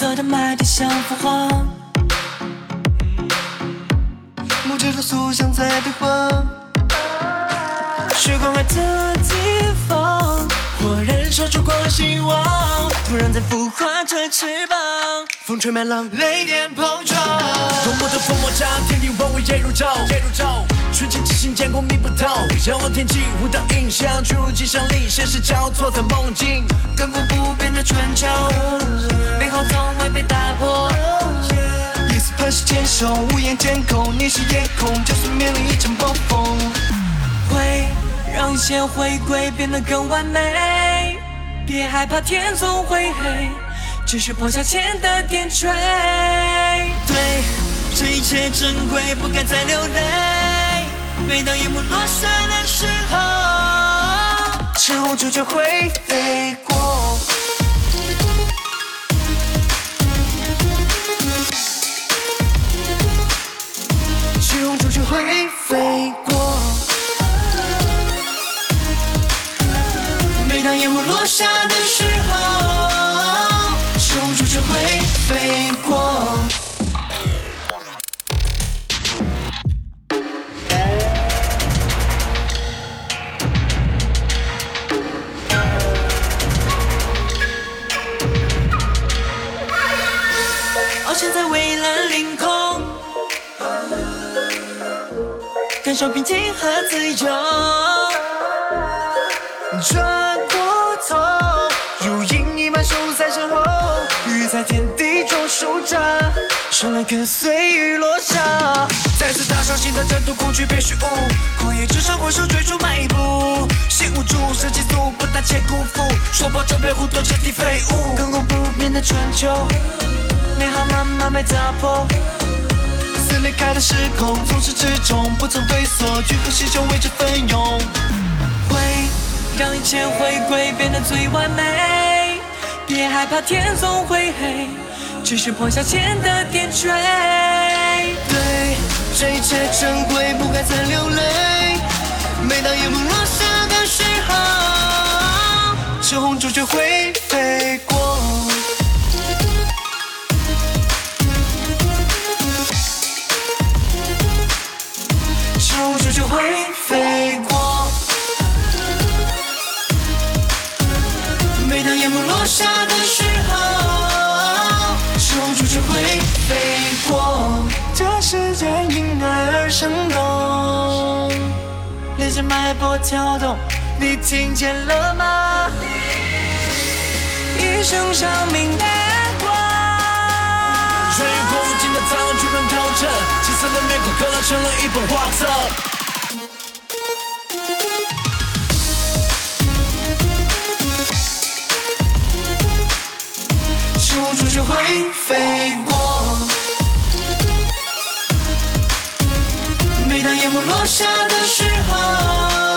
色的麦田像幅画，木质的塑像在对话。月光爱的地方，火燃烧烛光和希望，突然在孵化着翅膀，风吹麦浪，雷电碰撞。多么的风魔掌，天地万物也如昼，夜如昼。瞬间之心见过密不透，仰望天际，舞蹈印象，坠入镜像里，现实交错在梦境，亘古不变的春秋，磐石坚守，无言监控，你是夜空，就算面临一场暴风，会让一切回归变得更完美。别害怕天总会黑，只是破晓前的点缀。对，这一切珍贵，不该再流泪。每当夜幕落下的时候，赤红朱雀会飞过。会飞过。每当夜幕落下的时候，赤红朱雀会飞过。翱翔在蔚蓝领空，感受平静和自由。转过头，如影一般守在身后，雨在天地中舒展，生来跟随雨落下。再次踏上新的征途，恐惧别虚无，旷野之上挥手追逐迈一步，心无助，身极速，不胆怯辜负，说破这片湖都彻底废物。亘古不变的春秋，美好慢慢被打破。撕裂开的时空，从始至终不曾退缩，聚合星球为之奋勇。会让一切回归变得最完美。别害怕天总会黑，只是破晓前的点缀。对，这一切珍贵，不该再流泪。每当夜幕落下的时候，赤红朱雀会飞过。会飞过。这世界因爱而生动，连着脉搏跳动，你听见了吗？一声长鸣的光。穿越过无尽的苍穹，穿透彻，金色的面孔刻画成了一本画册。飞过。每当夜幕落下的时候，